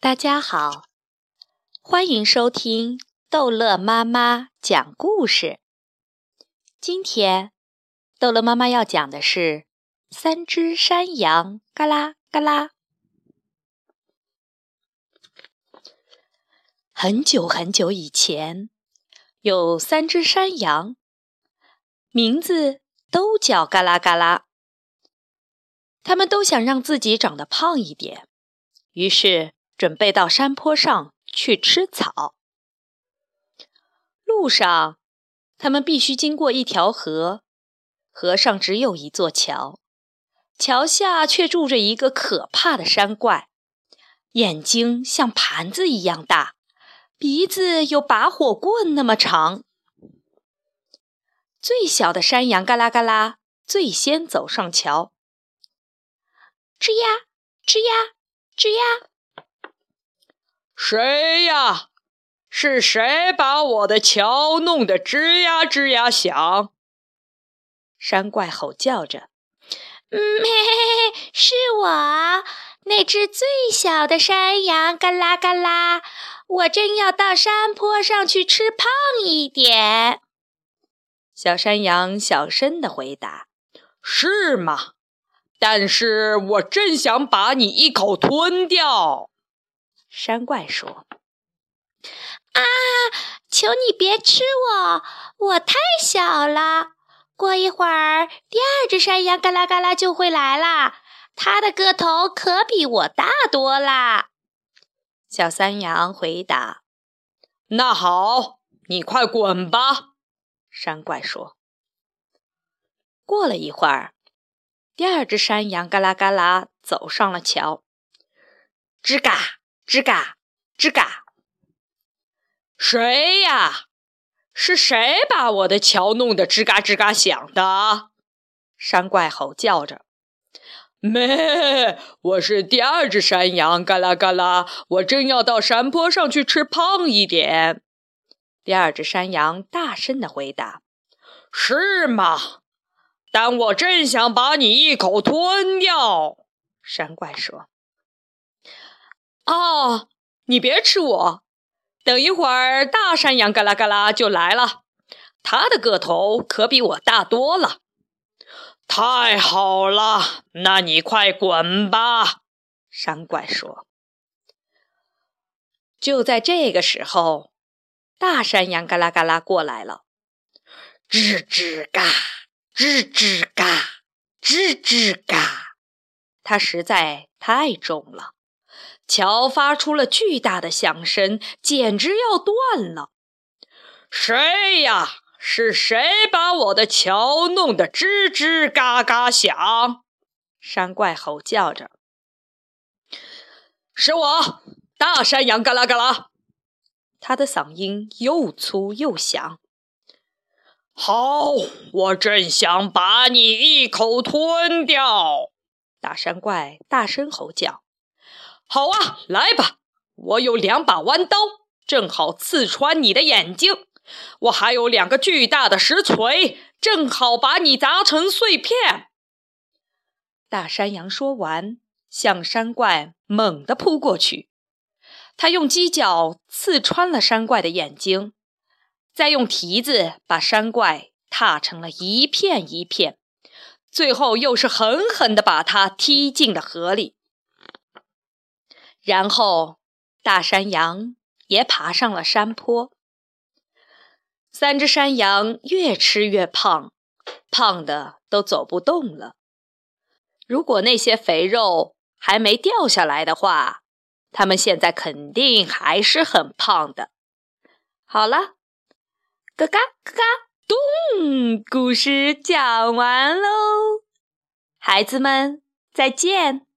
大家好，欢迎收听逗乐妈妈讲故事。今天，逗乐妈妈要讲的是《三只山羊嘎啦嘎啦》。很久很久以前，有三只山羊，名字都叫嘎啦嘎啦。他们都想让自己长得胖一点，于是。准备到山坡上去吃草。路上，他们必须经过一条河，河上只有一座桥，桥下却住着一个可怕的山怪，眼睛像盘子一样大，鼻子有拔火棍那么长。最小的山羊嘎啦嘎啦最先走上桥，吱呀吱呀吱呀。谁呀？是谁把我的桥弄得吱呀吱呀响？山怪吼叫着：“嗯，嘿嘿嘿，是我，那只最小的山羊，嘎啦嘎啦！我正要到山坡上去吃胖一点。”小山羊小声的回答：“是吗？但是我正想把你一口吞掉。”山怪说：“啊，求你别吃我，我太小了。过一会儿，第二只山羊嘎啦嘎啦就会来啦，它的个头可比我大多啦。”小山羊回答：“那好，你快滚吧。”山怪说。过了一会儿，第二只山羊嘎啦嘎啦走上了桥，吱嘎。吱嘎，吱嘎！谁呀？是谁把我的桥弄得吱嘎吱嘎响的？山怪吼叫着。咩！我是第二只山羊，嘎啦嘎啦！我正要到山坡上去吃胖一点。第二只山羊大声的回答：“是吗？但我正想把你一口吞掉。”山怪说。哦，你别吃我！等一会儿，大山羊嘎啦嘎啦就来了，它的个头可比我大多了。太好了，那你快滚吧！山怪说。就在这个时候，大山羊嘎啦嘎啦过来了，吱吱嘎，吱吱嘎，吱吱嘎，它实在太重了。桥发出了巨大的响声，简直要断了。谁呀？是谁把我的桥弄得吱吱嘎嘎响？山怪吼叫着：“是我，大山羊！”嘎啦嘎啦，他的嗓音又粗又响。好，我正想把你一口吞掉！大山怪大声吼叫。好啊，来吧！我有两把弯刀，正好刺穿你的眼睛。我还有两个巨大的石锤，正好把你砸成碎片。大山羊说完，向山怪猛地扑过去。他用犄角刺穿了山怪的眼睛，再用蹄子把山怪踏成了一片一片，最后又是狠狠地把它踢进了河里。然后，大山羊也爬上了山坡。三只山羊越吃越胖，胖的都走不动了。如果那些肥肉还没掉下来的话，它们现在肯定还是很胖的。好了，咯嘎咯嘎咚，故事讲完喽，孩子们再见。